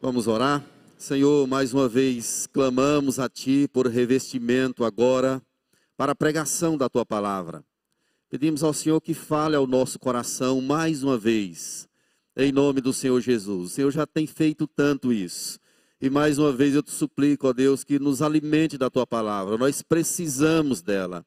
Vamos orar? Senhor, mais uma vez clamamos a Ti por revestimento agora para a pregação da Tua palavra. Pedimos ao Senhor que fale ao nosso coração mais uma vez, em nome do Senhor Jesus. O Senhor já tem feito tanto isso. E mais uma vez eu te suplico, ó Deus, que nos alimente da Tua palavra. Nós precisamos dela,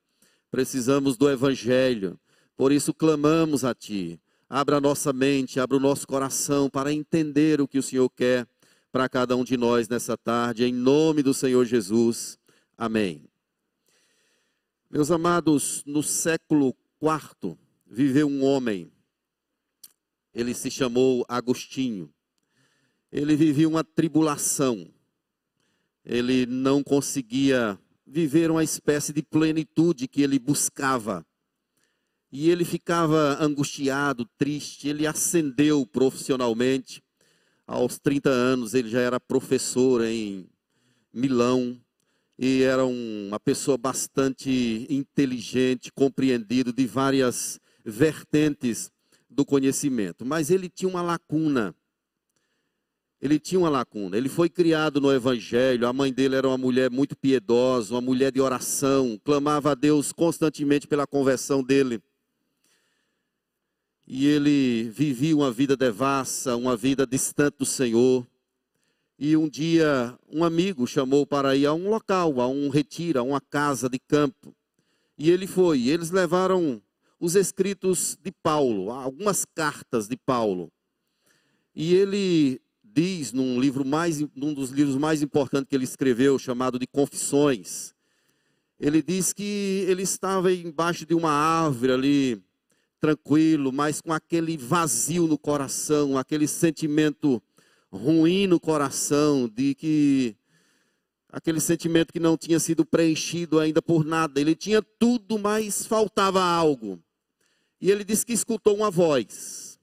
precisamos do Evangelho. Por isso clamamos a Ti. Abra a nossa mente, abra o nosso coração para entender o que o Senhor quer para cada um de nós nessa tarde, em nome do Senhor Jesus. Amém. Meus amados, no século IV viveu um homem, ele se chamou Agostinho. Ele vivia uma tribulação, ele não conseguia viver uma espécie de plenitude que ele buscava. E ele ficava angustiado, triste, ele ascendeu profissionalmente aos 30 anos, ele já era professor em Milão e era uma pessoa bastante inteligente, compreendido de várias vertentes do conhecimento. Mas ele tinha uma lacuna. Ele tinha uma lacuna. Ele foi criado no Evangelho. A mãe dele era uma mulher muito piedosa, uma mulher de oração, clamava a Deus constantemente pela conversão dele e ele vivia uma vida devassa, uma vida distante do Senhor. E um dia um amigo chamou para ir a um local, a um retiro, a uma casa de campo. E ele foi. Eles levaram os escritos de Paulo, algumas cartas de Paulo. E ele diz num livro mais, num dos livros mais importantes que ele escreveu, chamado de Confissões. Ele diz que ele estava embaixo de uma árvore ali, tranquilo, mas com aquele vazio no coração, aquele sentimento ruim no coração, de que aquele sentimento que não tinha sido preenchido ainda por nada. Ele tinha tudo, mas faltava algo. E ele disse que escutou uma voz.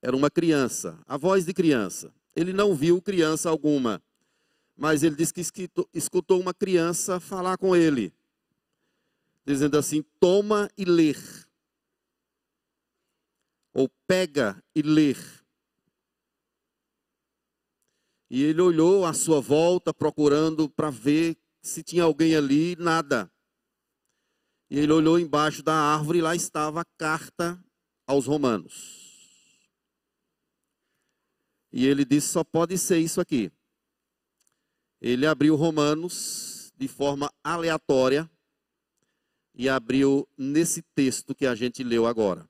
Era uma criança, a voz de criança. Ele não viu criança alguma, mas ele disse que escutou uma criança falar com ele, dizendo assim: toma e ler ou pega e ler. E ele olhou à sua volta, procurando para ver se tinha alguém ali, nada. E ele olhou embaixo da árvore e lá estava a carta aos Romanos. E ele disse: só pode ser isso aqui. Ele abriu Romanos de forma aleatória e abriu nesse texto que a gente leu agora.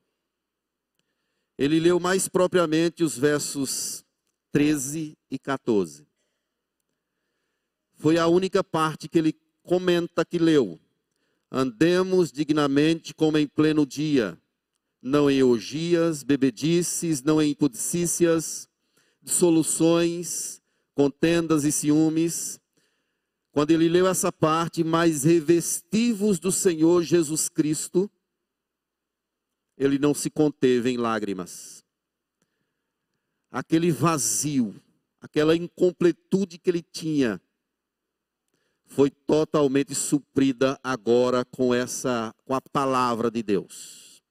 Ele leu mais propriamente os versos 13 e 14. Foi a única parte que ele comenta que leu. Andemos dignamente como em pleno dia, não em orgias, bebedices, não em impudicícias, dissoluções, contendas e ciúmes. Quando ele leu essa parte, mais revestivos do Senhor Jesus Cristo, ele não se conteve em lágrimas. Aquele vazio, aquela incompletude que ele tinha, foi totalmente suprida agora com essa com a palavra de Deus.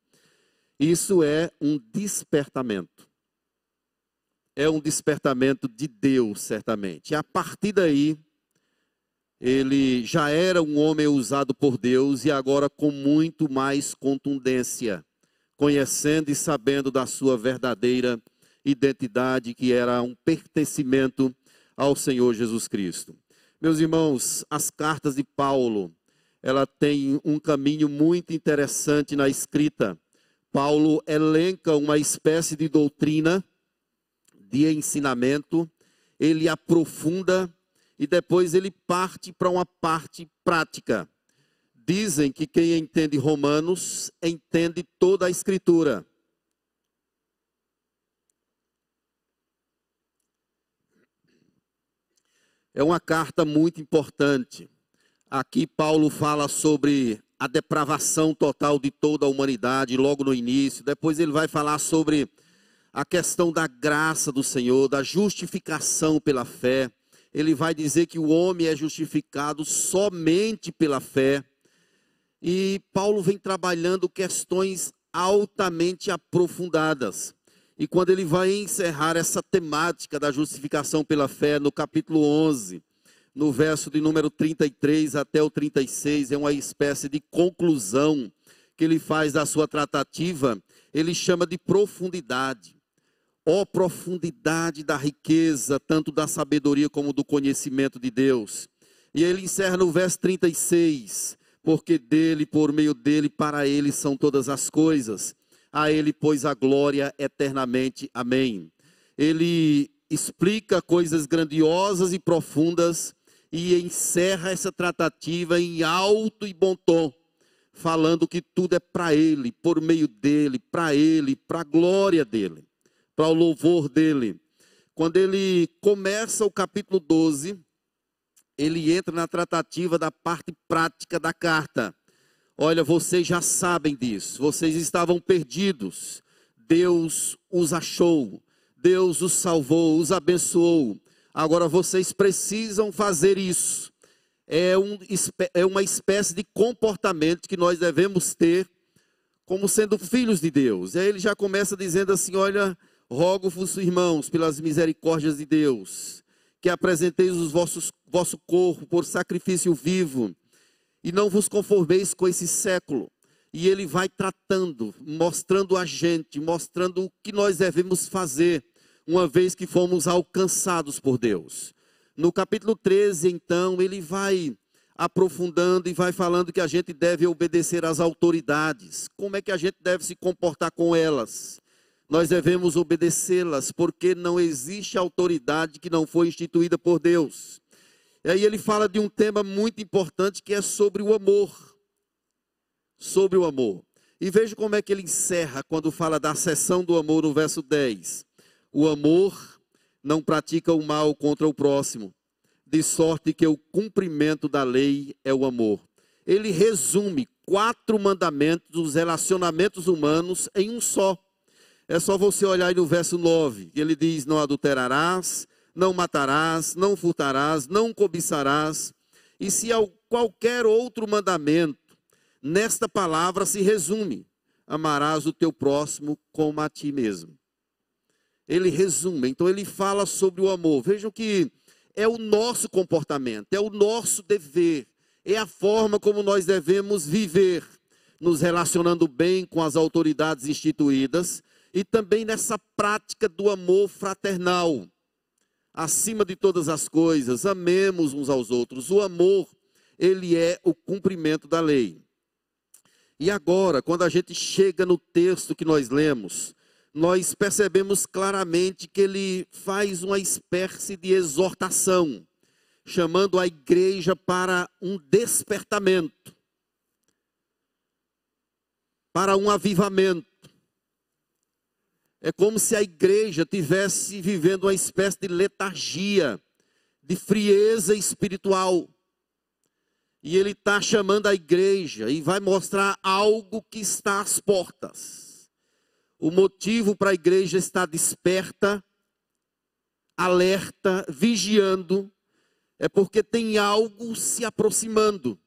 Isso é um despertamento. É um despertamento de Deus, certamente. E a partir daí, ele já era um homem usado por Deus e agora com muito mais contundência conhecendo e sabendo da sua verdadeira identidade, que era um pertencimento ao Senhor Jesus Cristo. Meus irmãos, as cartas de Paulo, ela tem um caminho muito interessante na escrita. Paulo elenca uma espécie de doutrina, de ensinamento, ele aprofunda e depois ele parte para uma parte prática. Dizem que quem entende Romanos entende toda a Escritura. É uma carta muito importante. Aqui Paulo fala sobre a depravação total de toda a humanidade, logo no início. Depois ele vai falar sobre a questão da graça do Senhor, da justificação pela fé. Ele vai dizer que o homem é justificado somente pela fé. E Paulo vem trabalhando questões altamente aprofundadas. E quando ele vai encerrar essa temática da justificação pela fé, no capítulo 11, no verso de número 33 até o 36, é uma espécie de conclusão que ele faz da sua tratativa, ele chama de profundidade. Ó oh, profundidade da riqueza, tanto da sabedoria como do conhecimento de Deus. E ele encerra no verso 36, porque dele, por meio dele, para ele são todas as coisas. A ele, pois, a glória eternamente. Amém. Ele explica coisas grandiosas e profundas e encerra essa tratativa em alto e bom tom, falando que tudo é para ele, por meio dele, para ele, para a glória dele, para o louvor dele. Quando ele começa o capítulo 12, ele entra na tratativa da parte prática da carta. Olha, vocês já sabem disso, vocês estavam perdidos. Deus os achou, Deus os salvou, os abençoou. Agora vocês precisam fazer isso. É, um, é uma espécie de comportamento que nós devemos ter como sendo filhos de Deus. E aí ele já começa dizendo assim: Olha, rogo-vos, irmãos, pelas misericórdias de Deus, que apresenteis os vossos vosso corpo por sacrifício vivo, e não vos conformeis com esse século. E ele vai tratando, mostrando a gente, mostrando o que nós devemos fazer, uma vez que fomos alcançados por Deus. No capítulo 13, então, ele vai aprofundando e vai falando que a gente deve obedecer às autoridades. Como é que a gente deve se comportar com elas? Nós devemos obedecê-las, porque não existe autoridade que não foi instituída por Deus. E aí ele fala de um tema muito importante que é sobre o amor. Sobre o amor. E veja como é que ele encerra quando fala da sessão do amor no verso 10. O amor não pratica o mal contra o próximo, de sorte que o cumprimento da lei é o amor. Ele resume quatro mandamentos dos relacionamentos humanos em um só. É só você olhar aí no verso 9, ele diz: Não adulterarás, não matarás, não furtarás, não cobiçarás. E se qualquer outro mandamento, nesta palavra se resume: amarás o teu próximo como a ti mesmo. Ele resume, então ele fala sobre o amor. Vejam que é o nosso comportamento, é o nosso dever, é a forma como nós devemos viver, nos relacionando bem com as autoridades instituídas e também nessa prática do amor fraternal acima de todas as coisas, amemos uns aos outros. O amor, ele é o cumprimento da lei. E agora, quando a gente chega no texto que nós lemos, nós percebemos claramente que ele faz uma espécie de exortação, chamando a igreja para um despertamento, para um avivamento. É como se a igreja tivesse vivendo uma espécie de letargia, de frieza espiritual. E ele está chamando a igreja e vai mostrar algo que está às portas. O motivo para a igreja estar desperta, alerta, vigiando, é porque tem algo se aproximando,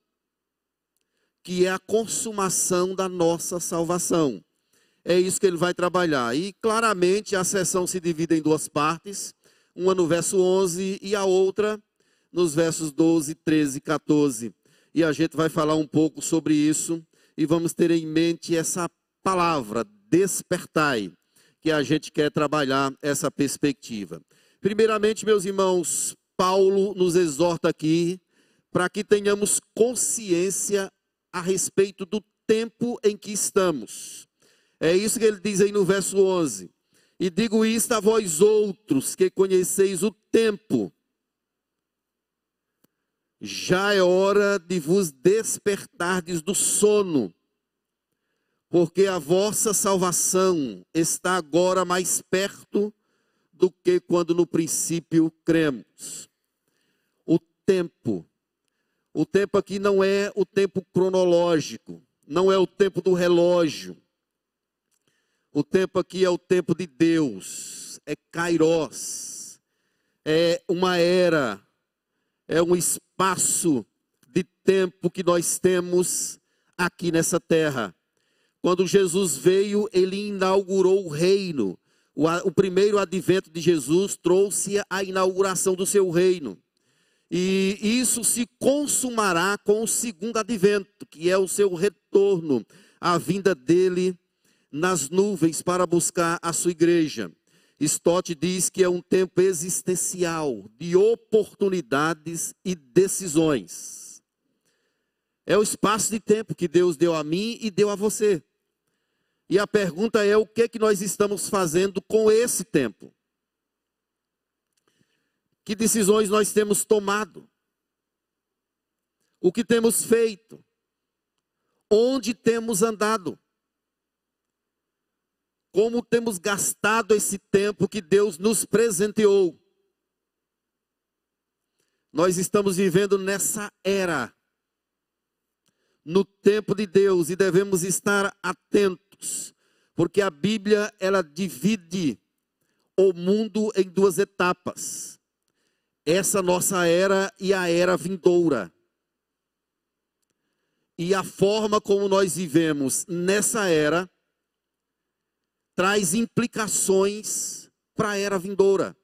que é a consumação da nossa salvação. É isso que ele vai trabalhar. E claramente a sessão se divide em duas partes, uma no verso 11 e a outra nos versos 12, 13 e 14. E a gente vai falar um pouco sobre isso e vamos ter em mente essa palavra, despertai, que a gente quer trabalhar essa perspectiva. Primeiramente, meus irmãos, Paulo nos exorta aqui para que tenhamos consciência a respeito do tempo em que estamos. É isso que ele diz aí no verso 11. E digo isto a vós outros que conheceis o tempo. Já é hora de vos despertardes do sono, porque a vossa salvação está agora mais perto do que quando no princípio cremos. O tempo. O tempo aqui não é o tempo cronológico, não é o tempo do relógio o tempo aqui é o tempo de Deus, é Kairos, é uma era, é um espaço de tempo que nós temos aqui nessa terra. Quando Jesus veio, ele inaugurou o reino, O, o primeiro advento de Jesus trouxe a inauguração do seu reino. E isso se consumará com o segundo advento, que é o seu retorno, a vinda dele nas nuvens para buscar a sua igreja. Stott diz que é um tempo existencial de oportunidades e decisões. É o espaço de tempo que Deus deu a mim e deu a você. E a pergunta é: o que, que nós estamos fazendo com esse tempo? Que decisões nós temos tomado? O que temos feito? Onde temos andado? Como temos gastado esse tempo que Deus nos presenteou? Nós estamos vivendo nessa era, no tempo de Deus, e devemos estar atentos, porque a Bíblia ela divide o mundo em duas etapas essa nossa era e a era vindoura. E a forma como nós vivemos nessa era traz implicações para a era vindoura.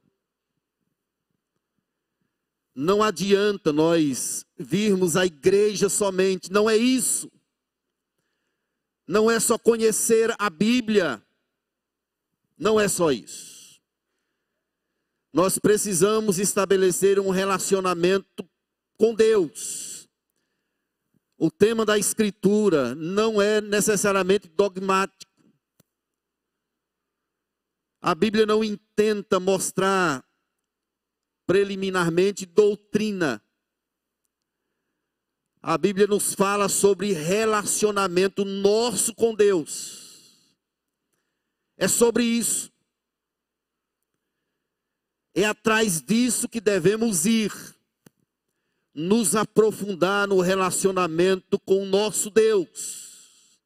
Não adianta nós virmos à igreja somente, não é isso. Não é só conhecer a Bíblia, não é só isso. Nós precisamos estabelecer um relacionamento com Deus. O tema da Escritura não é necessariamente dogmático. A Bíblia não intenta mostrar preliminarmente doutrina. A Bíblia nos fala sobre relacionamento nosso com Deus. É sobre isso. É atrás disso que devemos ir, nos aprofundar no relacionamento com o nosso Deus.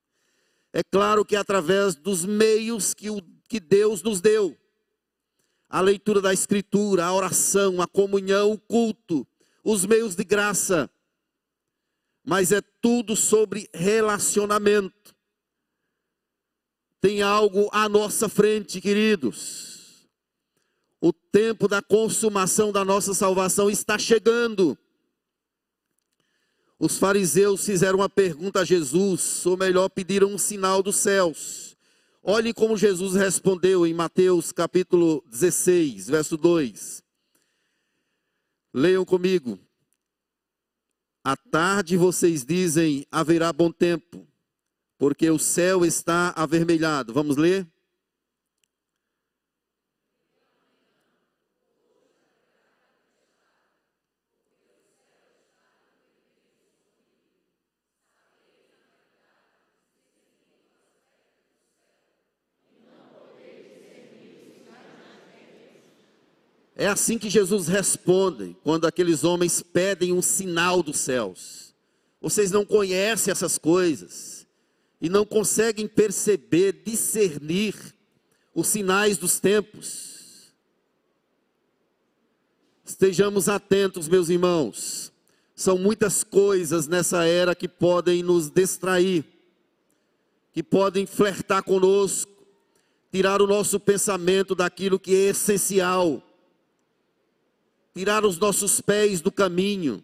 É claro que é através dos meios que, o, que Deus nos deu a leitura da Escritura, a oração, a comunhão, o culto, os meios de graça. Mas é tudo sobre relacionamento. Tem algo à nossa frente, queridos o tempo da consumação da nossa salvação está chegando. Os fariseus fizeram uma pergunta a Jesus, ou melhor, pediram um sinal dos céus. Olhem como Jesus respondeu em Mateus capítulo 16, verso 2. Leiam comigo. À tarde vocês dizem: haverá bom tempo, porque o céu está avermelhado. Vamos ler? É assim que Jesus responde quando aqueles homens pedem um sinal dos céus. Vocês não conhecem essas coisas e não conseguem perceber, discernir os sinais dos tempos. Estejamos atentos, meus irmãos. São muitas coisas nessa era que podem nos distrair, que podem flertar conosco, tirar o nosso pensamento daquilo que é essencial tirar os nossos pés do caminho.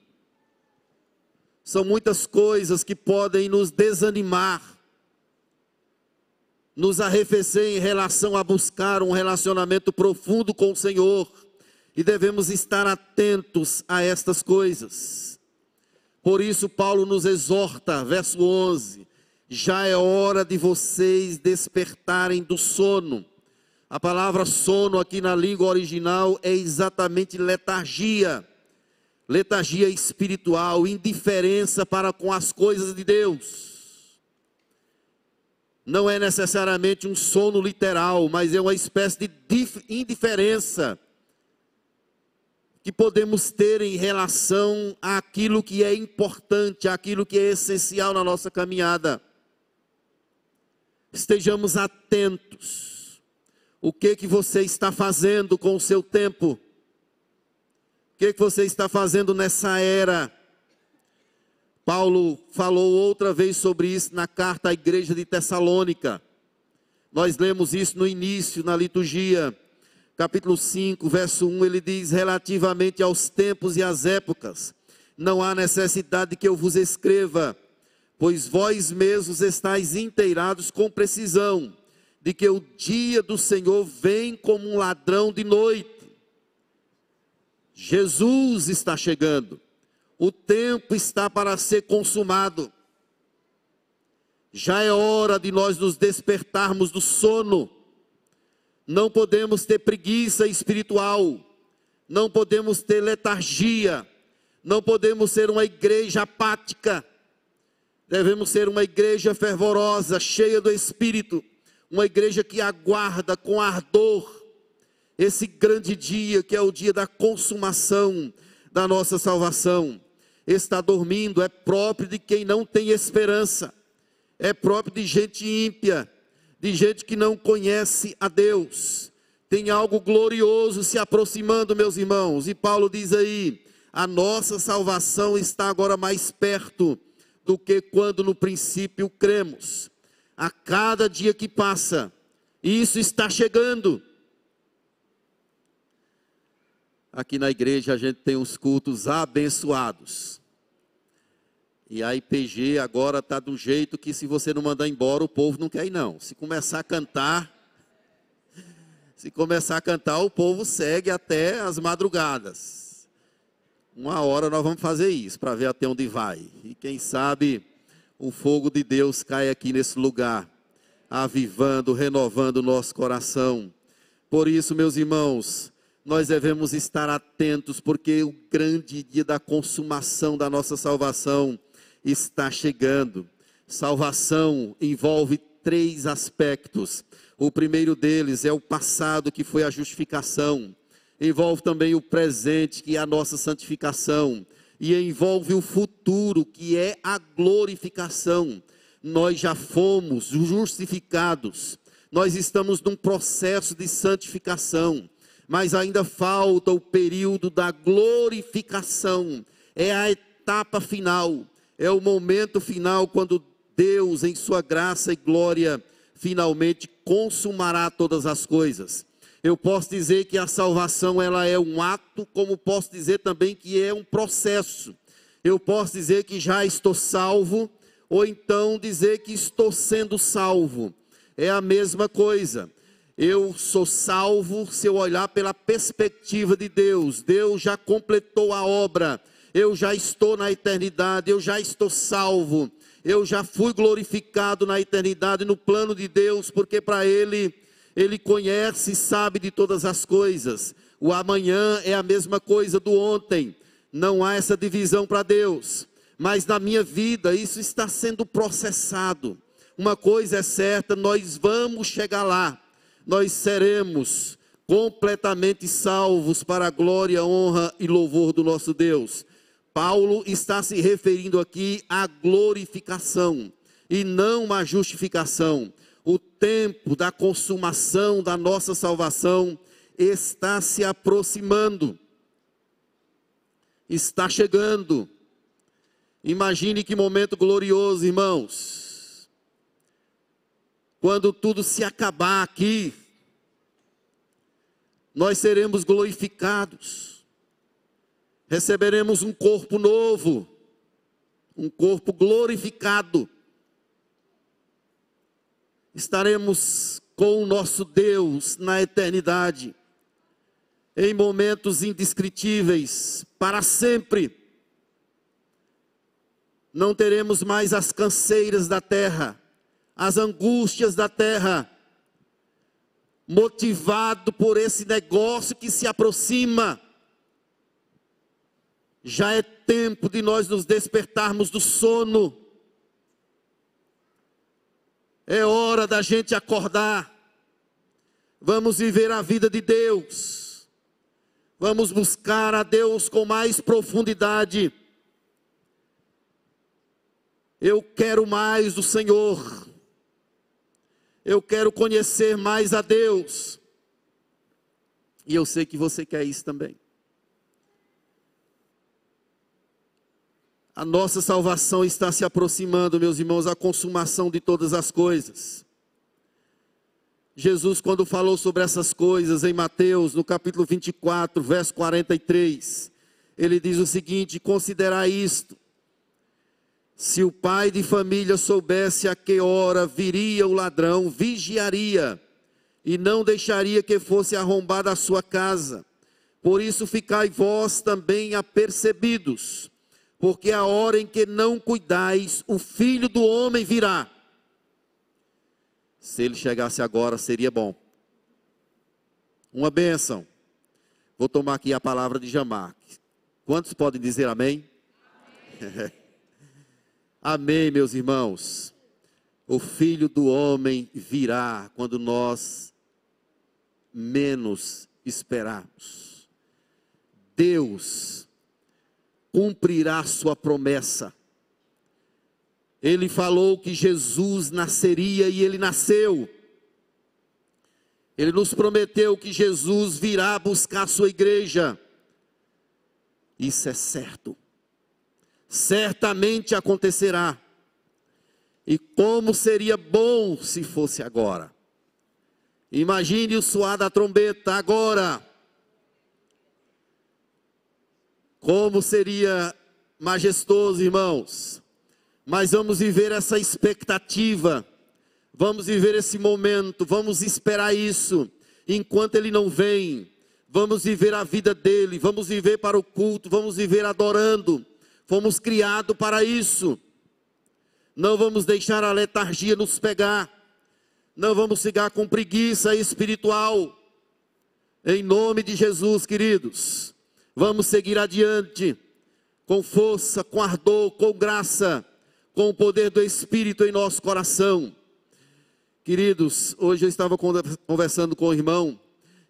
São muitas coisas que podem nos desanimar, nos arrefecer em relação a buscar um relacionamento profundo com o Senhor, e devemos estar atentos a estas coisas. Por isso, Paulo nos exorta, verso 11: já é hora de vocês despertarem do sono a palavra sono aqui na língua original é exatamente letargia. Letargia espiritual, indiferença para com as coisas de Deus. Não é necessariamente um sono literal, mas é uma espécie de indiferença que podemos ter em relação àquilo que é importante, àquilo que é essencial na nossa caminhada. Estejamos atentos o que que você está fazendo com o seu tempo? O que que você está fazendo nessa era? Paulo falou outra vez sobre isso na carta à igreja de Tessalônica. Nós lemos isso no início, na liturgia, capítulo 5, verso 1, ele diz: relativamente aos tempos e às épocas, não há necessidade que eu vos escreva, pois vós mesmos estáis inteirados com precisão, de que o dia do Senhor vem como um ladrão de noite. Jesus está chegando, o tempo está para ser consumado. Já é hora de nós nos despertarmos do sono. Não podemos ter preguiça espiritual, não podemos ter letargia, não podemos ser uma igreja apática. Devemos ser uma igreja fervorosa, cheia do Espírito, uma igreja que aguarda com ardor esse grande dia que é o dia da consumação da nossa salvação. Está dormindo é próprio de quem não tem esperança é próprio de gente ímpia, de gente que não conhece a Deus. Tem algo glorioso se aproximando, meus irmãos. E Paulo diz aí: a nossa salvação está agora mais perto do que quando no princípio cremos. A cada dia que passa, isso está chegando. Aqui na igreja a gente tem uns cultos abençoados. E a IPG agora está do jeito que se você não mandar embora, o povo não quer ir não. Se começar a cantar, se começar a cantar, o povo segue até as madrugadas. Uma hora nós vamos fazer isso, para ver até onde vai. E quem sabe o fogo de Deus cai aqui nesse lugar, avivando, renovando o nosso coração. Por isso, meus irmãos, nós devemos estar atentos, porque o grande dia da consumação da nossa salvação está chegando. Salvação envolve três aspectos. O primeiro deles é o passado, que foi a justificação. Envolve também o presente, que é a nossa santificação. E envolve o futuro, que é a glorificação. Nós já fomos justificados. Nós estamos num processo de santificação. Mas ainda falta o período da glorificação. É a etapa final é o momento final quando Deus, em sua graça e glória, finalmente consumará todas as coisas. Eu posso dizer que a salvação ela é um ato, como posso dizer também que é um processo. Eu posso dizer que já estou salvo, ou então dizer que estou sendo salvo. É a mesma coisa. Eu sou salvo se eu olhar pela perspectiva de Deus. Deus já completou a obra eu já estou na eternidade, eu já estou salvo, eu já fui glorificado na eternidade no plano de Deus, porque para Ele, Ele conhece e sabe de todas as coisas. O amanhã é a mesma coisa do ontem, não há essa divisão para Deus, mas na minha vida isso está sendo processado. Uma coisa é certa, nós vamos chegar lá, nós seremos completamente salvos para a glória, honra e louvor do nosso Deus. Paulo está se referindo aqui à glorificação e não à justificação. O tempo da consumação da nossa salvação está se aproximando, está chegando. Imagine que momento glorioso, irmãos. Quando tudo se acabar aqui, nós seremos glorificados receberemos um corpo novo, um corpo glorificado. Estaremos com o nosso Deus na eternidade, em momentos indescritíveis, para sempre. Não teremos mais as canseiras da terra, as angústias da terra, motivado por esse negócio que se aproxima já é tempo de nós nos despertarmos do sono. É hora da gente acordar. Vamos viver a vida de Deus. Vamos buscar a Deus com mais profundidade. Eu quero mais do Senhor. Eu quero conhecer mais a Deus. E eu sei que você quer isso também. A nossa salvação está se aproximando, meus irmãos, a consumação de todas as coisas. Jesus, quando falou sobre essas coisas em Mateus, no capítulo 24, verso 43, ele diz o seguinte: considerar isto. Se o pai de família soubesse a que hora viria o ladrão, vigiaria e não deixaria que fosse arrombada a sua casa. Por isso ficai vós também apercebidos, porque a hora em que não cuidais, o filho do homem virá. Se ele chegasse agora, seria bom. Uma bênção. Vou tomar aqui a palavra de Jamar. Quantos podem dizer amém? Amém. amém, meus irmãos. O filho do homem virá quando nós menos esperarmos. Deus cumprirá sua promessa. Ele falou que Jesus nasceria e ele nasceu. Ele nos prometeu que Jesus virá buscar sua igreja. Isso é certo. Certamente acontecerá. E como seria bom se fosse agora. Imagine o suar da trombeta agora. Como seria majestoso, irmãos. Mas vamos viver essa expectativa, vamos viver esse momento, vamos esperar isso, enquanto ele não vem, vamos viver a vida dele, vamos viver para o culto, vamos viver adorando, fomos criados para isso, não vamos deixar a letargia nos pegar, não vamos ficar com preguiça espiritual, em nome de Jesus, queridos, vamos seguir adiante, com força, com ardor, com graça, com o poder do Espírito em nosso coração. Queridos, hoje eu estava conversando com o irmão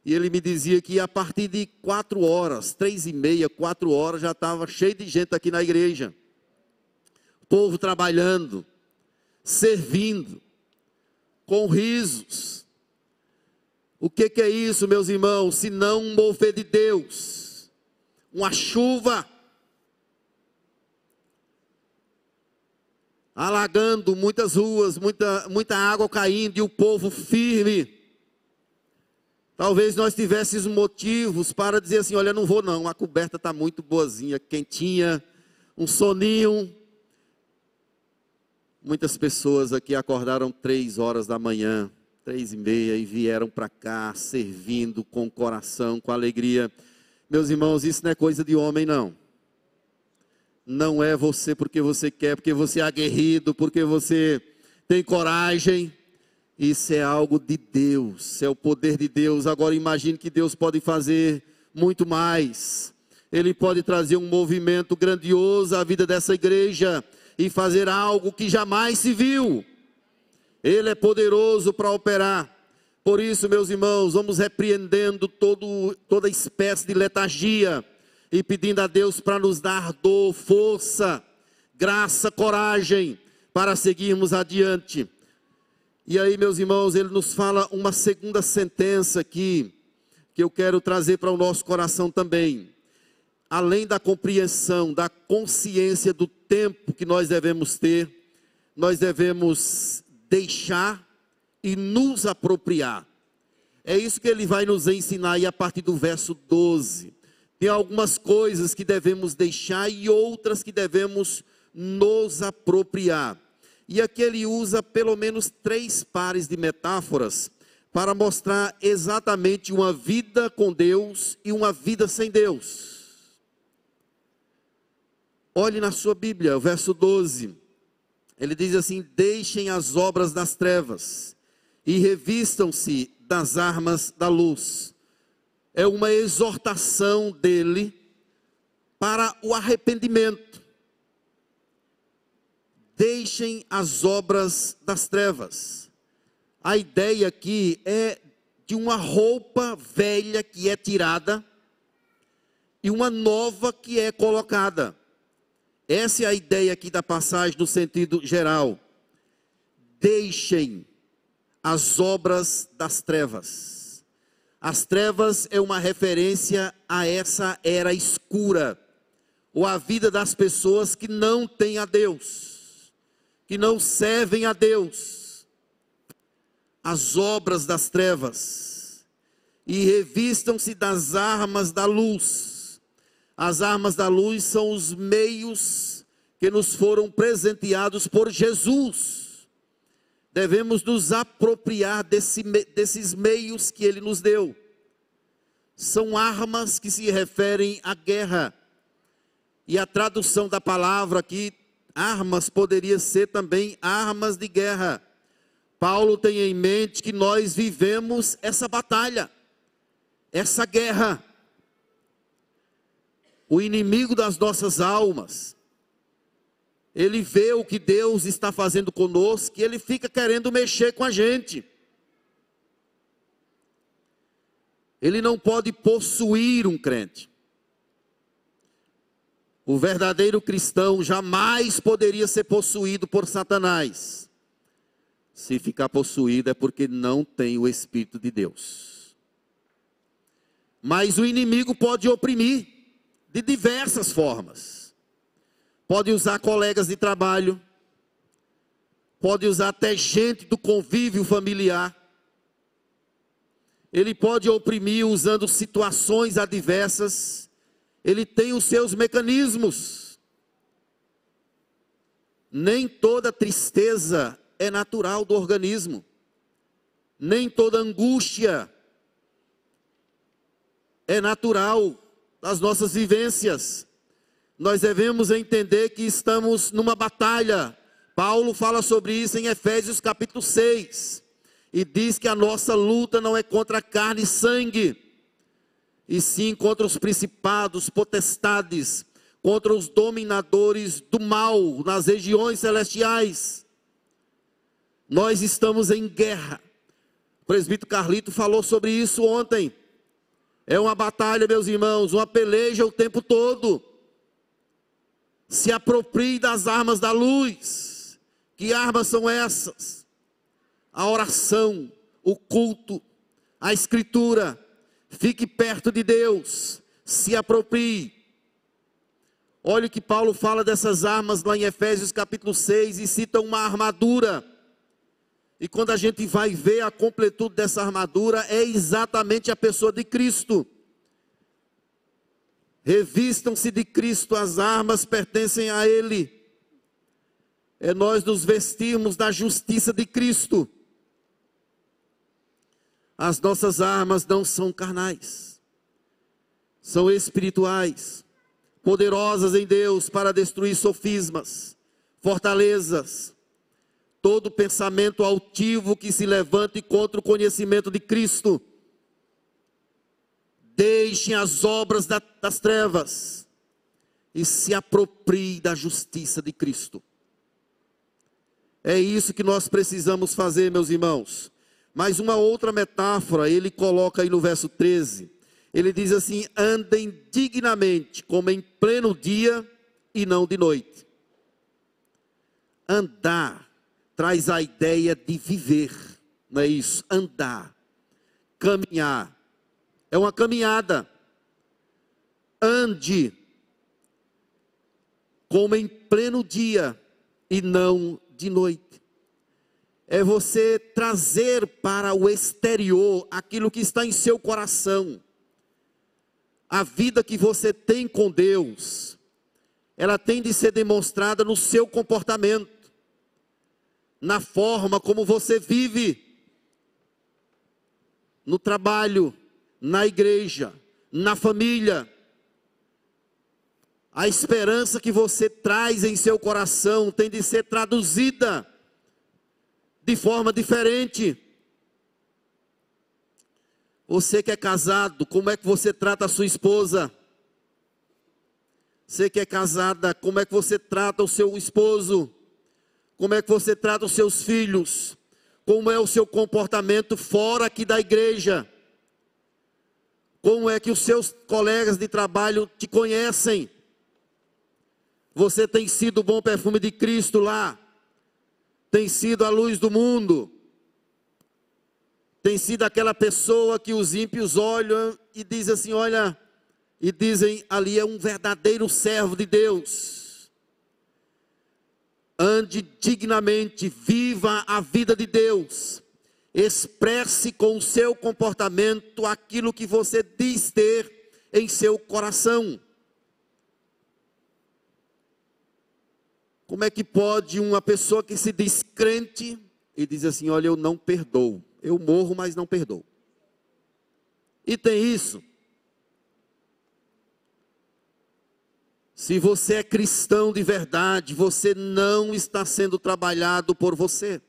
e ele me dizia que a partir de quatro horas, três e meia, quatro horas, já estava cheio de gente aqui na igreja. povo trabalhando, servindo, com risos. O que, que é isso, meus irmãos, se não um mover de Deus? Uma chuva alagando muitas ruas, muita, muita água caindo e o povo firme. Talvez nós tivéssemos motivos para dizer assim: olha, não vou não, a coberta está muito boazinha, quentinha, um soninho. Muitas pessoas aqui acordaram três horas da manhã, três e meia, e vieram para cá servindo com coração, com alegria. Meus irmãos, isso não é coisa de homem, não não é você porque você quer, porque você é aguerrido, porque você tem coragem. Isso é algo de Deus, é o poder de Deus. Agora imagine que Deus pode fazer muito mais. Ele pode trazer um movimento grandioso à vida dessa igreja e fazer algo que jamais se viu. Ele é poderoso para operar. Por isso, meus irmãos, vamos repreendendo todo, toda espécie de letargia e pedindo a Deus para nos dar dor, força, graça, coragem para seguirmos adiante. E aí, meus irmãos, ele nos fala uma segunda sentença aqui, que eu quero trazer para o nosso coração também. Além da compreensão, da consciência do tempo que nós devemos ter, nós devemos deixar e nos apropriar. É isso que ele vai nos ensinar aí a partir do verso 12. Tem algumas coisas que devemos deixar e outras que devemos nos apropriar. E aqui ele usa pelo menos três pares de metáforas para mostrar exatamente uma vida com Deus e uma vida sem Deus. Olhe na sua Bíblia, o verso 12. Ele diz assim: Deixem as obras das trevas e revistam-se das armas da luz é uma exortação dele para o arrependimento. Deixem as obras das trevas. A ideia aqui é de uma roupa velha que é tirada e uma nova que é colocada. Essa é a ideia aqui da passagem no sentido geral. Deixem as obras das trevas as trevas é uma referência a essa era escura, ou a vida das pessoas que não têm a Deus, que não servem a Deus. as obras das trevas e revistam-se das armas da luz. As armas da luz são os meios que nos foram presenteados por Jesus. Devemos nos apropriar desse, desses meios que ele nos deu. São armas que se referem à guerra. E a tradução da palavra aqui, armas, poderia ser também armas de guerra. Paulo tem em mente que nós vivemos essa batalha, essa guerra. O inimigo das nossas almas, ele vê o que Deus está fazendo conosco e ele fica querendo mexer com a gente. Ele não pode possuir um crente. O verdadeiro cristão jamais poderia ser possuído por Satanás. Se ficar possuído é porque não tem o Espírito de Deus. Mas o inimigo pode oprimir de diversas formas pode usar colegas de trabalho, pode usar até gente do convívio familiar. Ele pode oprimir usando situações adversas. Ele tem os seus mecanismos. Nem toda tristeza é natural do organismo. Nem toda angústia é natural das nossas vivências nós devemos entender que estamos numa batalha. Paulo fala sobre isso em Efésios capítulo 6. E diz que a nossa luta não é contra carne e sangue, e sim contra os principados, potestades, contra os dominadores do mal nas regiões celestiais. Nós estamos em guerra. O presbítero Carlito falou sobre isso ontem. É uma batalha, meus irmãos, uma peleja o tempo todo se aproprie das armas da luz. Que armas são essas? A oração, o culto, a escritura. Fique perto de Deus, se aproprie. Olha o que Paulo fala dessas armas lá em Efésios capítulo 6 e cita uma armadura. E quando a gente vai ver a completude dessa armadura, é exatamente a pessoa de Cristo. Revistam-se de Cristo, as armas pertencem a Ele. É nós nos vestirmos da justiça de Cristo. As nossas armas não são carnais, são espirituais, poderosas em Deus para destruir sofismas, fortalezas, todo pensamento altivo que se levante contra o conhecimento de Cristo Deixem as obras das trevas e se apropriem da justiça de Cristo. É isso que nós precisamos fazer, meus irmãos. Mas uma outra metáfora, ele coloca aí no verso 13. Ele diz assim: andem dignamente, como em pleno dia e não de noite. Andar traz a ideia de viver, não é isso? Andar, caminhar é uma caminhada. Ande como em pleno dia e não de noite. É você trazer para o exterior aquilo que está em seu coração. A vida que você tem com Deus, ela tem de ser demonstrada no seu comportamento, na forma como você vive, no trabalho, na igreja, na família. A esperança que você traz em seu coração tem de ser traduzida de forma diferente. Você que é casado, como é que você trata a sua esposa? Você que é casada, como é que você trata o seu esposo? Como é que você trata os seus filhos? Como é o seu comportamento fora aqui da igreja? Como é que os seus colegas de trabalho te conhecem? Você tem sido o bom perfume de Cristo lá, tem sido a luz do mundo, tem sido aquela pessoa que os ímpios olham e dizem assim: olha, e dizem ali é um verdadeiro servo de Deus. Ande dignamente, viva a vida de Deus, Expresse com o seu comportamento aquilo que você diz ter em seu coração. Como é que pode uma pessoa que se diz crente e diz assim: Olha, eu não perdoo, eu morro, mas não perdoo. E tem isso. Se você é cristão de verdade, você não está sendo trabalhado por você.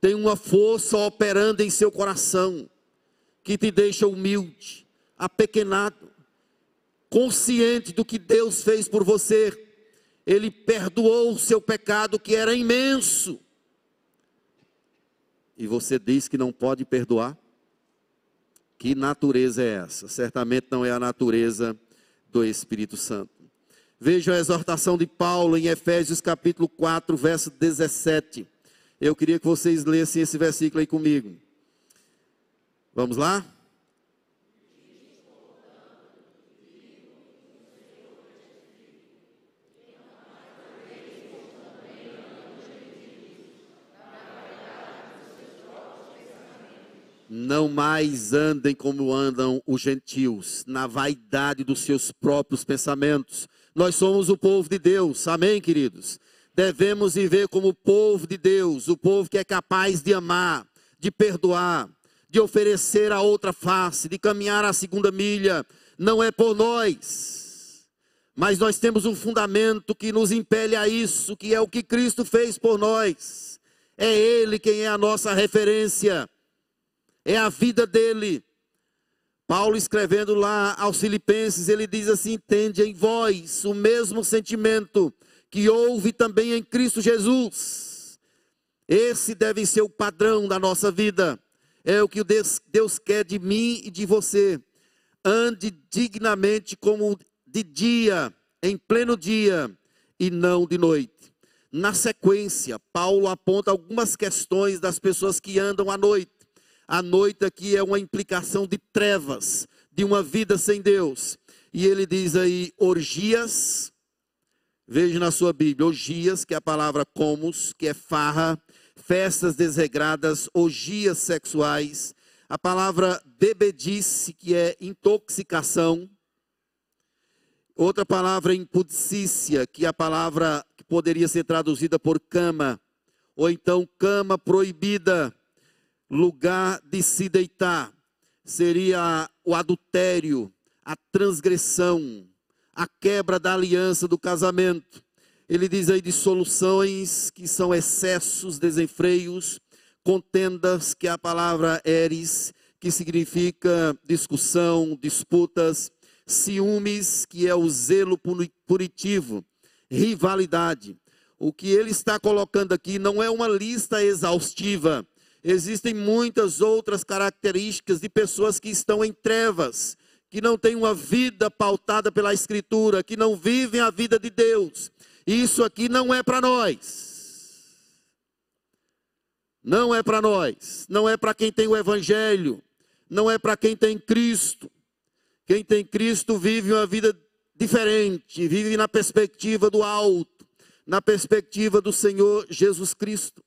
Tem uma força operando em seu coração que te deixa humilde, apequenado, consciente do que Deus fez por você. Ele perdoou o seu pecado que era imenso. E você diz que não pode perdoar? Que natureza é essa? Certamente não é a natureza do Espírito Santo. Veja a exortação de Paulo em Efésios capítulo 4, verso 17. Eu queria que vocês lessem esse versículo aí comigo. Vamos lá? Não mais andem como andam os gentios, na vaidade dos seus próprios pensamentos nós somos o povo de Deus, amém, queridos? Devemos viver como o povo de Deus, o povo que é capaz de amar, de perdoar, de oferecer a outra face, de caminhar a segunda milha. Não é por nós, mas nós temos um fundamento que nos impele a isso, que é o que Cristo fez por nós. É Ele quem é a nossa referência, é a vida dele. Paulo escrevendo lá aos Filipenses, ele diz assim: Tende em vós o mesmo sentimento que houve também em Cristo Jesus. Esse deve ser o padrão da nossa vida. É o que Deus, quer de mim e de você. Ande dignamente como de dia, em pleno dia, e não de noite. Na sequência, Paulo aponta algumas questões das pessoas que andam à noite. A noite aqui é uma implicação de trevas, de uma vida sem Deus. E ele diz aí orgias, veja na sua Bíblia, orgias, que é a palavra comos, que é farra, festas desregradas, orgias sexuais. A palavra bebedice, que é intoxicação. Outra palavra impudicícia, que é a palavra que poderia ser traduzida por cama, ou então cama proibida lugar de se deitar seria o adultério, a transgressão, a quebra da aliança do casamento. Ele diz aí dissoluções que são excessos, desenfreios, contendas, que é a palavra eres, que significa discussão, disputas, ciúmes, que é o zelo punitivo, rivalidade. O que ele está colocando aqui não é uma lista exaustiva, Existem muitas outras características de pessoas que estão em trevas, que não têm uma vida pautada pela Escritura, que não vivem a vida de Deus. Isso aqui não é para nós. Não é para nós. Não é para quem tem o Evangelho. Não é para quem tem Cristo. Quem tem Cristo vive uma vida diferente, vive na perspectiva do alto, na perspectiva do Senhor Jesus Cristo.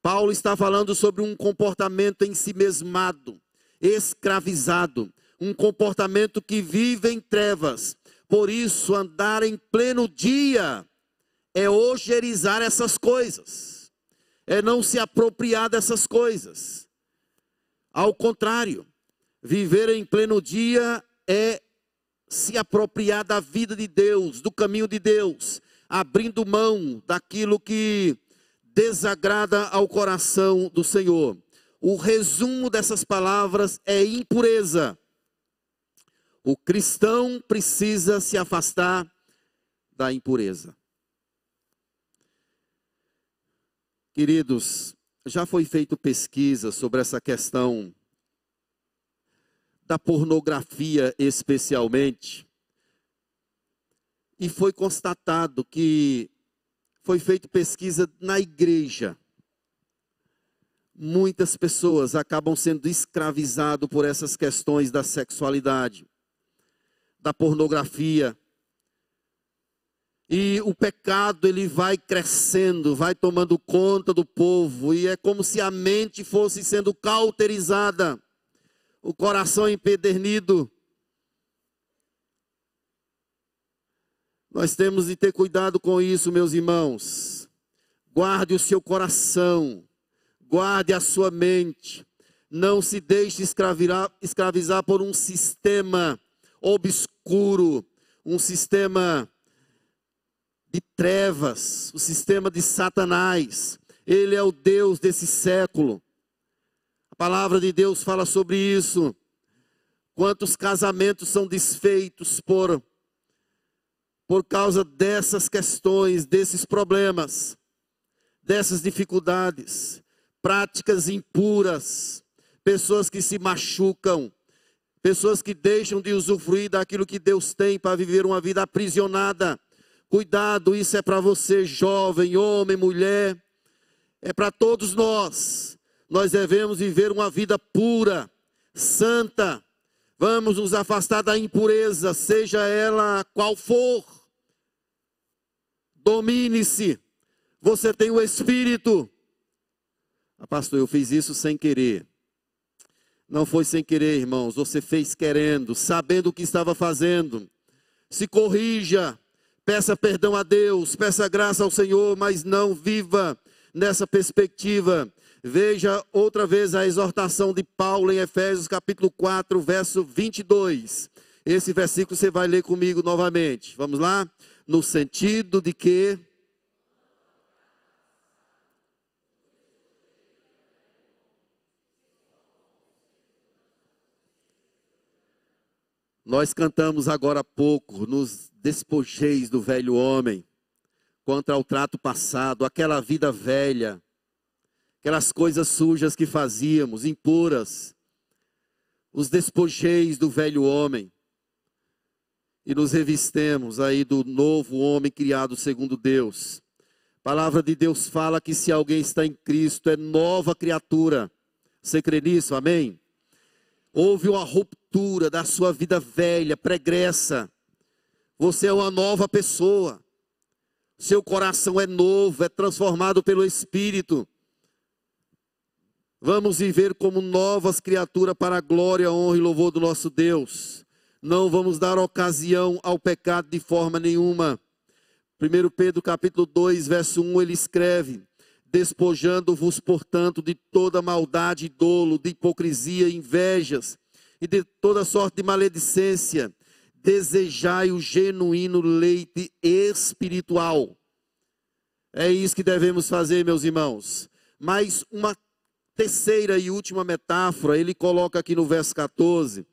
Paulo está falando sobre um comportamento em si mesmado, escravizado, um comportamento que vive em trevas. Por isso, andar em pleno dia é ogerizar essas coisas, é não se apropriar dessas coisas. Ao contrário, viver em pleno dia é se apropriar da vida de Deus, do caminho de Deus, abrindo mão daquilo que desagrada ao coração do Senhor. O resumo dessas palavras é impureza. O cristão precisa se afastar da impureza. Queridos, já foi feito pesquisa sobre essa questão da pornografia especialmente, e foi constatado que foi feita pesquisa na igreja. Muitas pessoas acabam sendo escravizadas por essas questões da sexualidade, da pornografia. E o pecado ele vai crescendo, vai tomando conta do povo, e é como se a mente fosse sendo cauterizada, o coração empedernido. Nós temos de ter cuidado com isso, meus irmãos. Guarde o seu coração, guarde a sua mente. Não se deixe escravizar, por um sistema obscuro, um sistema de trevas, o sistema de Satanás. Ele é o Deus desse século. A palavra de Deus fala sobre isso. Quantos casamentos são desfeitos por por causa dessas questões, desses problemas, dessas dificuldades, práticas impuras, pessoas que se machucam, pessoas que deixam de usufruir daquilo que Deus tem para viver uma vida aprisionada. Cuidado, isso é para você, jovem, homem, mulher, é para todos nós. Nós devemos viver uma vida pura, santa. Vamos nos afastar da impureza, seja ela qual for. Domine-se. Você tem o Espírito. Ah, pastor, eu fiz isso sem querer. Não foi sem querer, irmãos. Você fez querendo, sabendo o que estava fazendo. Se corrija. Peça perdão a Deus, peça graça ao Senhor, mas não viva nessa perspectiva. Veja outra vez a exortação de Paulo em Efésios capítulo 4, verso 22. Esse versículo você vai ler comigo novamente. Vamos lá? no sentido de que Nós cantamos agora há pouco, nos despojeis do velho homem, contra o trato passado, aquela vida velha, aquelas coisas sujas que fazíamos, impuras, os despojeis do velho homem e nos revistemos aí do novo homem criado segundo Deus. A palavra de Deus fala que se alguém está em Cristo é nova criatura. Você crê nisso? Amém? Houve uma ruptura da sua vida velha, pregressa. Você é uma nova pessoa. Seu coração é novo, é transformado pelo Espírito. Vamos viver como novas criaturas para a glória, honra e louvor do nosso Deus não vamos dar ocasião ao pecado de forma nenhuma. 1 Pedro capítulo 2, verso 1, ele escreve: Despojando-vos, portanto, de toda maldade dolo, de hipocrisia invejas, e de toda sorte de maledicência, desejai o genuíno leite espiritual. É isso que devemos fazer, meus irmãos. Mas uma terceira e última metáfora, ele coloca aqui no verso 14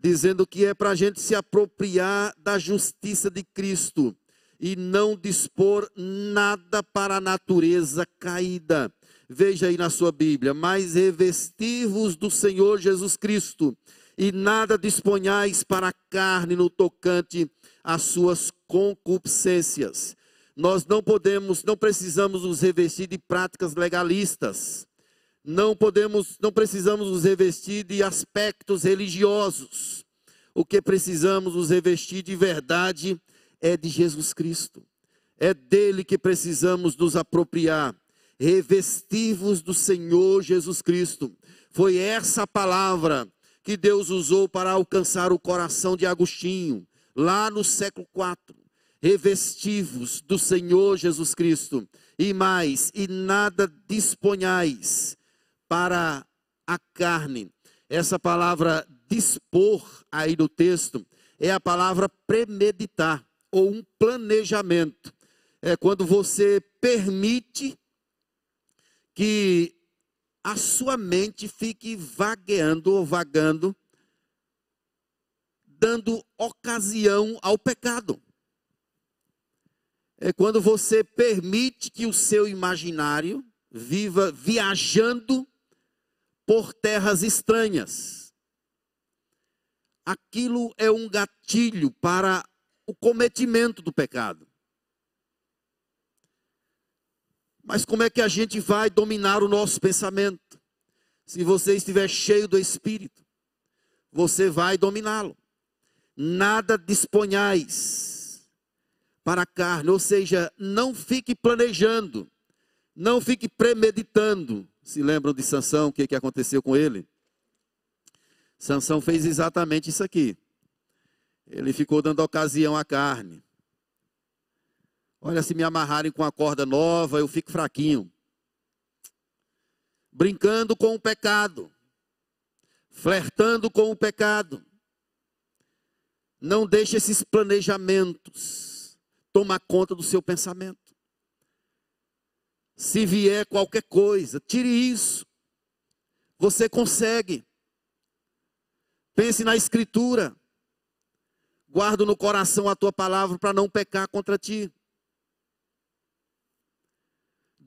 dizendo que é para a gente se apropriar da justiça de Cristo e não dispor nada para a natureza caída. Veja aí na sua Bíblia, mas revestivos do Senhor Jesus Cristo e nada disponhais para a carne no tocante às suas concupiscências. Nós não podemos, não precisamos nos revestir de práticas legalistas não podemos, não precisamos nos revestir de aspectos religiosos. O que precisamos nos revestir de verdade é de Jesus Cristo. É dele que precisamos nos apropriar. Revestivos do Senhor Jesus Cristo. Foi essa palavra que Deus usou para alcançar o coração de Agostinho, lá no século IV. Revestivos do Senhor Jesus Cristo. E mais, e nada disponhais para a carne. Essa palavra dispor aí no texto é a palavra premeditar ou um planejamento. É quando você permite que a sua mente fique vagueando ou vagando, dando ocasião ao pecado. É quando você permite que o seu imaginário viva viajando por terras estranhas. Aquilo é um gatilho para o cometimento do pecado. Mas como é que a gente vai dominar o nosso pensamento? Se você estiver cheio do Espírito, você vai dominá-lo. Nada disponhais para a carne, ou seja, não fique planejando, não fique premeditando. Se lembram de Sansão, o que, que aconteceu com ele? Sansão fez exatamente isso aqui. Ele ficou dando ocasião à carne. Olha, se me amarrarem com a corda nova, eu fico fraquinho. Brincando com o pecado. Flertando com o pecado. Não deixe esses planejamentos tomar conta do seu pensamento. Se vier qualquer coisa, tire isso. Você consegue. Pense na Escritura. Guardo no coração a tua palavra para não pecar contra ti.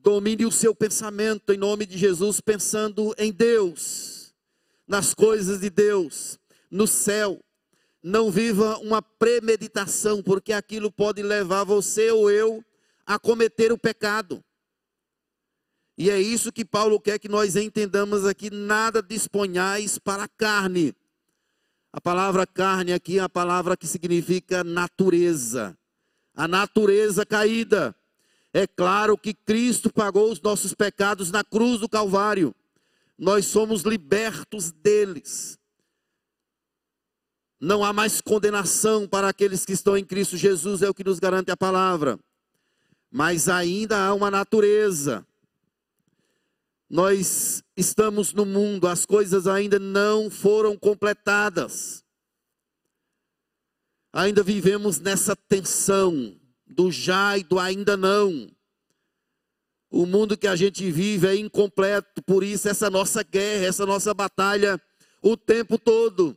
Domine o seu pensamento em nome de Jesus, pensando em Deus, nas coisas de Deus, no céu. Não viva uma premeditação, porque aquilo pode levar você ou eu a cometer o pecado. E é isso que Paulo quer que nós entendamos aqui: nada disponhais para a carne a palavra carne aqui é a palavra que significa natureza. A natureza caída. É claro que Cristo pagou os nossos pecados na cruz do Calvário. Nós somos libertos deles. Não há mais condenação para aqueles que estão em Cristo Jesus, é o que nos garante a palavra. Mas ainda há uma natureza nós estamos no mundo, as coisas ainda não foram completadas. Ainda vivemos nessa tensão do já e do ainda não. O mundo que a gente vive é incompleto, por isso essa nossa guerra, essa nossa batalha o tempo todo.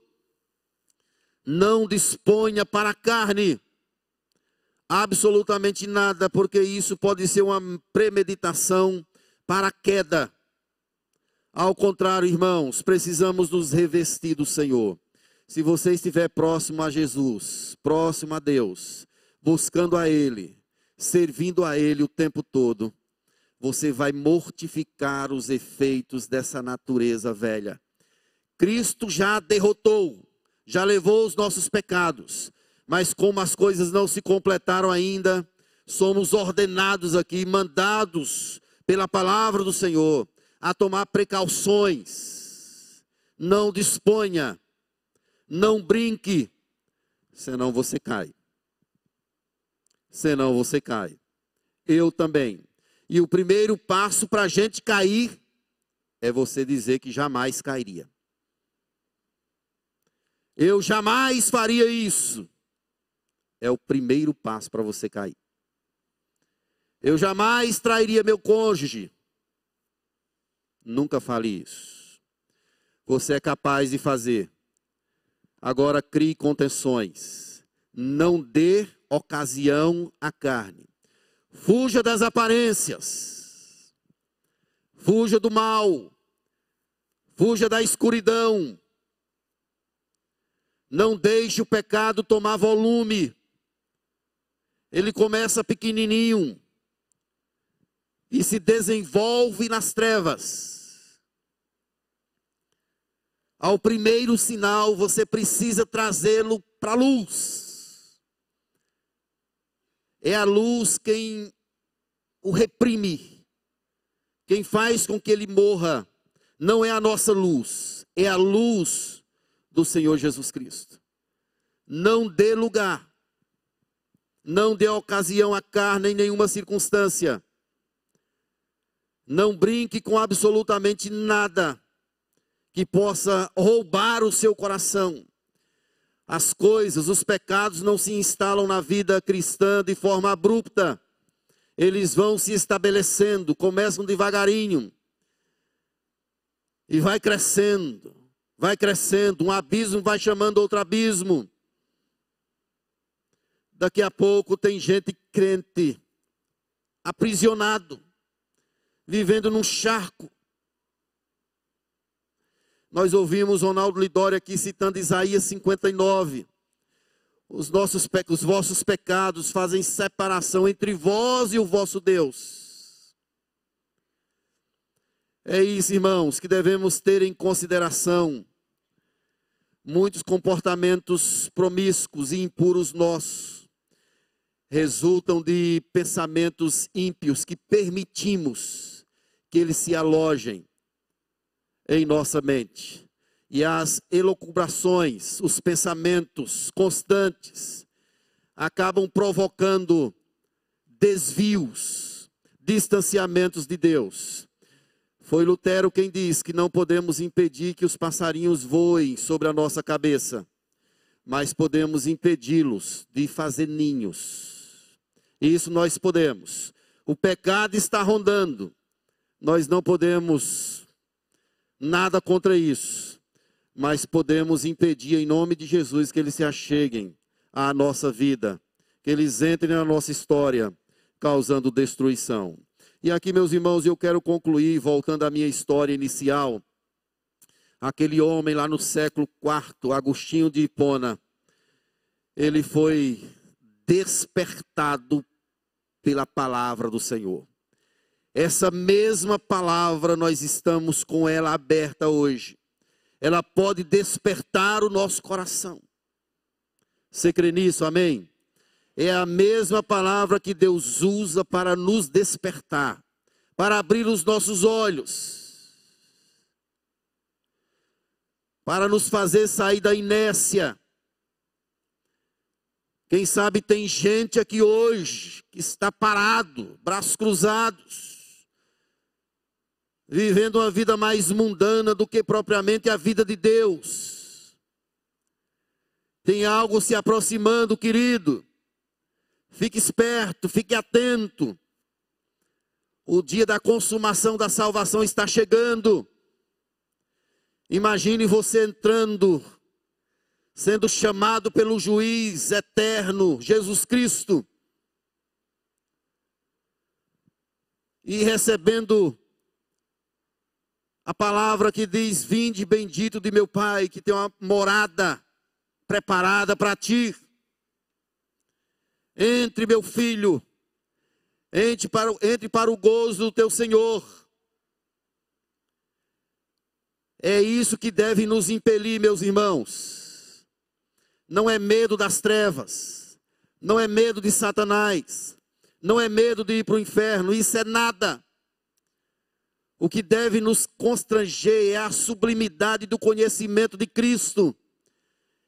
Não disponha para a carne absolutamente nada, porque isso pode ser uma premeditação para a queda. Ao contrário, irmãos, precisamos nos revestir do Senhor. Se você estiver próximo a Jesus, próximo a Deus, buscando a Ele, servindo a Ele o tempo todo, você vai mortificar os efeitos dessa natureza velha. Cristo já derrotou, já levou os nossos pecados, mas como as coisas não se completaram ainda, somos ordenados aqui, mandados pela palavra do Senhor a tomar precauções. Não disponha, não brinque, senão você cai. Senão você cai. Eu também. E o primeiro passo para a gente cair é você dizer que jamais cairia. Eu jamais faria isso. É o primeiro passo para você cair. Eu jamais trairia meu cônjuge. Nunca fale isso. Você é capaz de fazer. Agora crie contenções. Não dê ocasião à carne. Fuja das aparências. Fuja do mal. Fuja da escuridão. Não deixe o pecado tomar volume. Ele começa pequenininho e se desenvolve nas trevas. Ao primeiro sinal, você precisa trazê-lo para a luz. É a luz quem o reprime, quem faz com que ele morra. Não é a nossa luz, é a luz do Senhor Jesus Cristo. Não dê lugar, não dê ocasião à carne em nenhuma circunstância. Não brinque com absolutamente nada que possa roubar o seu coração. As coisas, os pecados não se instalam na vida cristã de forma abrupta. Eles vão se estabelecendo, começam devagarinho. E vai crescendo, vai crescendo, um abismo vai chamando outro abismo. Daqui a pouco tem gente crente, aprisionado, vivendo num charco, nós ouvimos Ronaldo Lidório aqui citando Isaías 59. Os, nossos, os vossos pecados fazem separação entre vós e o vosso Deus. É isso, irmãos, que devemos ter em consideração. Muitos comportamentos promíscuos e impuros nossos. resultam de pensamentos ímpios que permitimos que eles se alojem em nossa mente. E as elucubrações, os pensamentos constantes, acabam provocando desvios, distanciamentos de Deus. Foi Lutero quem diz que não podemos impedir que os passarinhos voem sobre a nossa cabeça, mas podemos impedi-los de fazer ninhos. Isso nós podemos. O pecado está rondando. Nós não podemos nada contra isso, mas podemos impedir em nome de Jesus que eles se acheguem à nossa vida, que eles entrem na nossa história causando destruição. E aqui, meus irmãos, eu quero concluir, voltando à minha história inicial. Aquele homem lá no século IV, Agostinho de Hipona, ele foi despertado pela palavra do Senhor. Essa mesma palavra nós estamos com ela aberta hoje. Ela pode despertar o nosso coração. Você crê nisso? Amém? é a mesma palavra que Deus usa para nos despertar, para abrir os nossos olhos, para nos fazer sair da inércia. Quem sabe tem gente aqui hoje que está parado, braços cruzados, vivendo uma vida mais mundana do que propriamente a vida de Deus. Tem algo se aproximando, querido. Fique esperto, fique atento. O dia da consumação da salvação está chegando. Imagine você entrando, sendo chamado pelo juiz eterno, Jesus Cristo, e recebendo a palavra que diz: Vinde, bendito de meu Pai, que tem uma morada preparada para ti. Entre, meu filho, entre para, entre para o gozo do teu Senhor. É isso que deve nos impelir, meus irmãos. Não é medo das trevas, não é medo de Satanás, não é medo de ir para o inferno, isso é nada. O que deve nos constranger é a sublimidade do conhecimento de Cristo,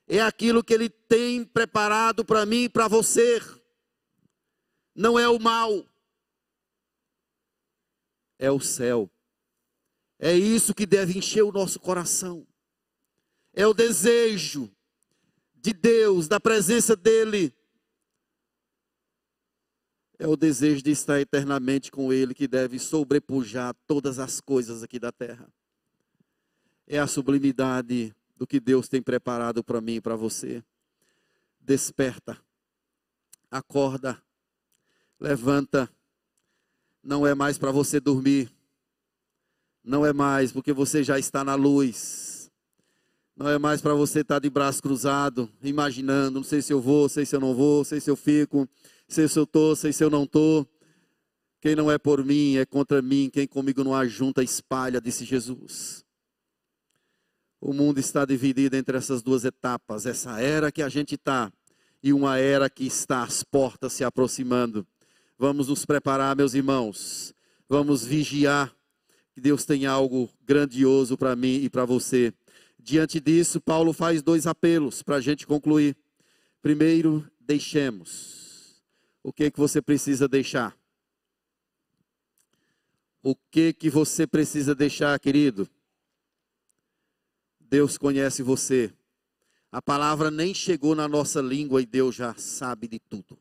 é aquilo que Ele tem preparado para mim e para você não é o mal, é o céu. É isso que deve encher o nosso coração. É o desejo de Deus, da presença dEle. É o desejo de estar eternamente com Ele que deve sobrepujar todas as coisas aqui da terra. É a sublimidade do que Deus tem preparado para mim e para você. Desperta, acorda, Levanta. Não é mais para você dormir. Não é mais porque você já está na luz. Não é mais para você estar de braço cruzado, imaginando, não sei se eu vou, sei se eu não vou, sei se eu fico, sei se eu estou, sei se eu não estou. Quem não é por mim é contra mim, quem comigo não ajunta, espalha, disse Jesus. O mundo está dividido entre essas duas etapas, essa era que a gente está e uma era que está às portas se aproximando. Vamos nos preparar, meus irmãos. Vamos vigiar que Deus tem algo grandioso para mim e para você. Diante disso, Paulo faz dois apelos para a gente concluir. Primeiro, deixemos. O que que você precisa deixar? O que que você precisa deixar, querido? Deus conhece você. A palavra nem chegou na nossa língua e Deus já sabe de tudo.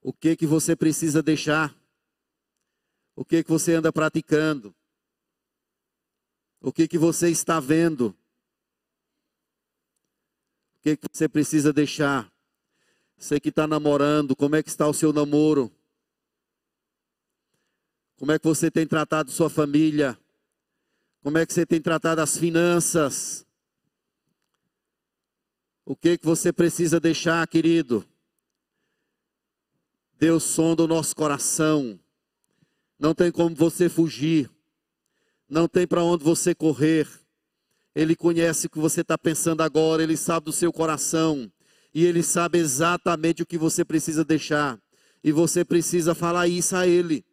O que que você precisa deixar? O que que você anda praticando? O que que você está vendo? O que que você precisa deixar? Você que está namorando, como é que está o seu namoro? Como é que você tem tratado sua família? Como é que você tem tratado as finanças? O que que você precisa deixar, querido? Deus sonda o nosso coração. Não tem como você fugir. Não tem para onde você correr. Ele conhece o que você está pensando agora. Ele sabe do seu coração. E Ele sabe exatamente o que você precisa deixar. E você precisa falar isso a Ele.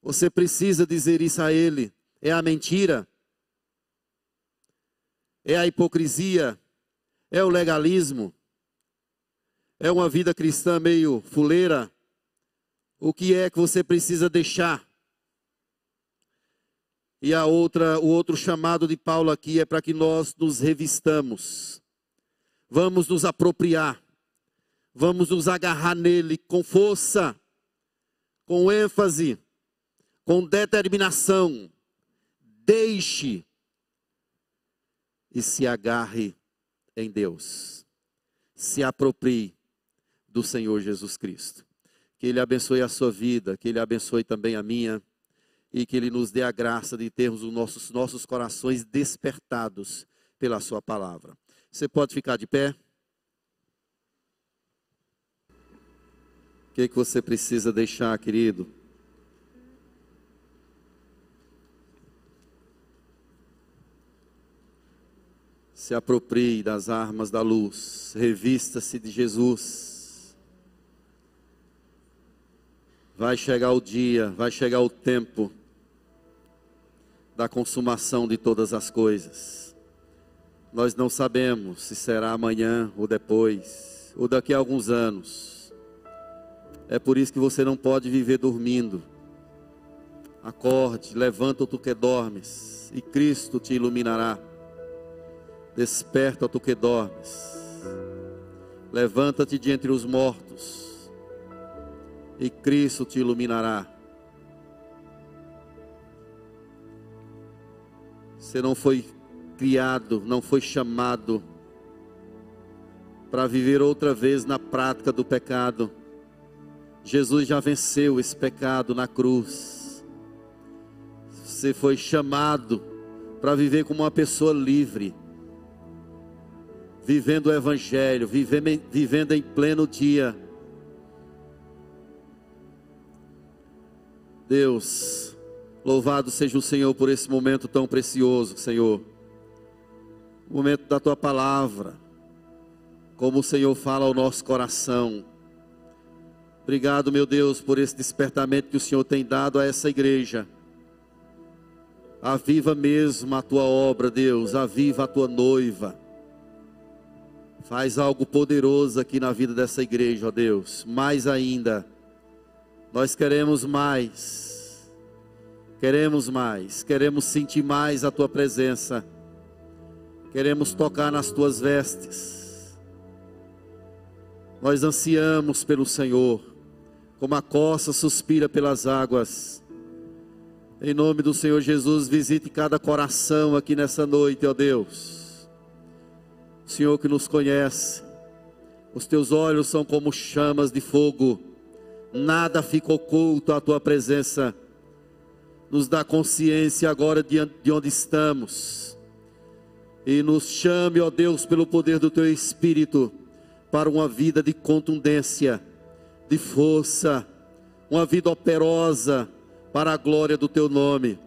Você precisa dizer isso a Ele. É a mentira? É a hipocrisia? É o legalismo? É uma vida cristã meio fuleira? O que é que você precisa deixar? E a outra, o outro chamado de Paulo aqui é para que nós nos revistamos. Vamos nos apropriar. Vamos nos agarrar nele com força, com ênfase, com determinação. Deixe e se agarre em Deus. Se aproprie do Senhor Jesus Cristo. Que Ele abençoe a sua vida, que Ele abençoe também a minha, e que Ele nos dê a graça de termos os nossos, nossos corações despertados pela Sua palavra. Você pode ficar de pé? O que, que você precisa deixar, querido? Se aproprie das armas da luz, revista-se de Jesus Vai chegar o dia, vai chegar o tempo da consumação de todas as coisas. Nós não sabemos se será amanhã ou depois, ou daqui a alguns anos. É por isso que você não pode viver dormindo. Acorde, levanta tu que dormes, e Cristo te iluminará. Desperta tu que dormes. Levanta-te de entre os mortos e Cristo te iluminará. Você não foi criado, não foi chamado para viver outra vez na prática do pecado. Jesus já venceu esse pecado na cruz. Você foi chamado para viver como uma pessoa livre, vivendo o Evangelho, vivendo, em pleno dia Deus, louvado seja o Senhor por esse momento tão precioso, Senhor. O momento da tua palavra, como o Senhor fala ao nosso coração. Obrigado, meu Deus, por esse despertamento que o Senhor tem dado a essa igreja. Aviva mesmo a tua obra, Deus, aviva a tua noiva. Faz algo poderoso aqui na vida dessa igreja, ó Deus. Mais ainda nós queremos mais, queremos mais, queremos sentir mais a tua presença, queremos tocar nas tuas vestes. Nós ansiamos pelo Senhor, como a coça suspira pelas águas. Em nome do Senhor Jesus, visite cada coração aqui nessa noite, ó Deus. Senhor que nos conhece, os teus olhos são como chamas de fogo nada fica oculto à tua presença. Nos dá consciência agora de onde estamos. E nos chame, ó Deus, pelo poder do teu Espírito, para uma vida de contundência, de força, uma vida operosa para a glória do teu nome.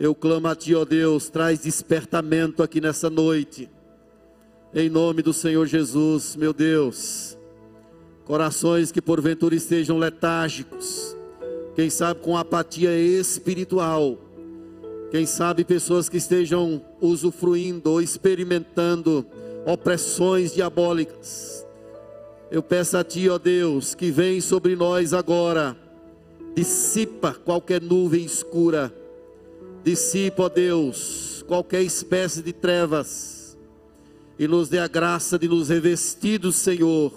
Eu clamo a ti, ó Deus, traz despertamento aqui nessa noite. Em nome do Senhor Jesus, meu Deus corações que porventura estejam letárgicos, quem sabe com apatia espiritual, quem sabe pessoas que estejam usufruindo ou experimentando opressões diabólicas. Eu peço a Ti, ó Deus, que vem sobre nós agora, dissipa qualquer nuvem escura, dissipa, ó Deus, qualquer espécie de trevas, e nos dê a graça de nos revestir do Senhor.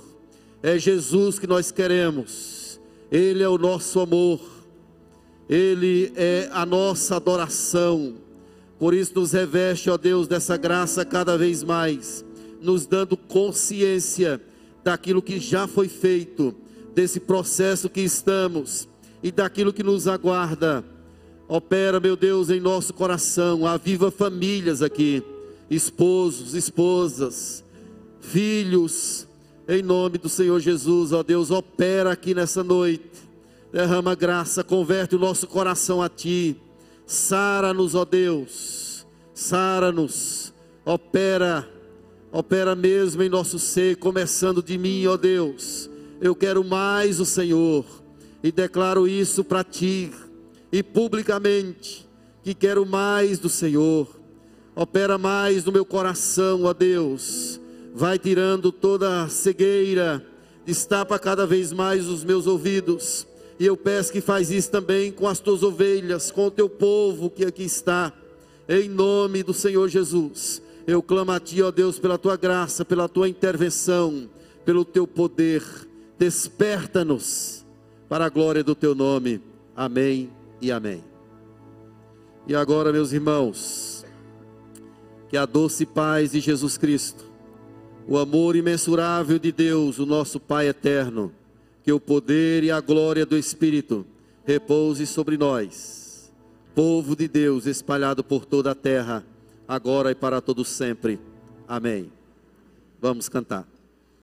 É Jesus que nós queremos, Ele é o nosso amor, Ele é a nossa adoração. Por isso, nos reveste, ó Deus, dessa graça cada vez mais, nos dando consciência daquilo que já foi feito, desse processo que estamos e daquilo que nos aguarda. Opera, meu Deus, em nosso coração, aviva famílias aqui, esposos, esposas, filhos, em nome do Senhor Jesus, ó Deus, opera aqui nessa noite. Derrama graça, converte o nosso coração a Ti. Sara-nos, ó Deus. Sara-nos. Opera Opera mesmo em nosso ser, começando de mim, ó Deus. Eu quero mais o Senhor e declaro isso para ti e publicamente que quero mais do Senhor. Opera mais no meu coração, ó Deus. Vai tirando toda a cegueira, destapa cada vez mais os meus ouvidos. E eu peço que faz isso também com as tuas ovelhas, com o teu povo que aqui está. Em nome do Senhor Jesus. Eu clamo a ti, ó Deus, pela tua graça, pela tua intervenção, pelo teu poder. Desperta-nos para a glória do teu nome. Amém e amém. E agora, meus irmãos, que a doce paz de Jesus Cristo, o amor imensurável de Deus, o nosso Pai eterno, que o poder e a glória do Espírito repouse sobre nós, povo de Deus espalhado por toda a terra, agora e para todo sempre. Amém. Vamos cantar.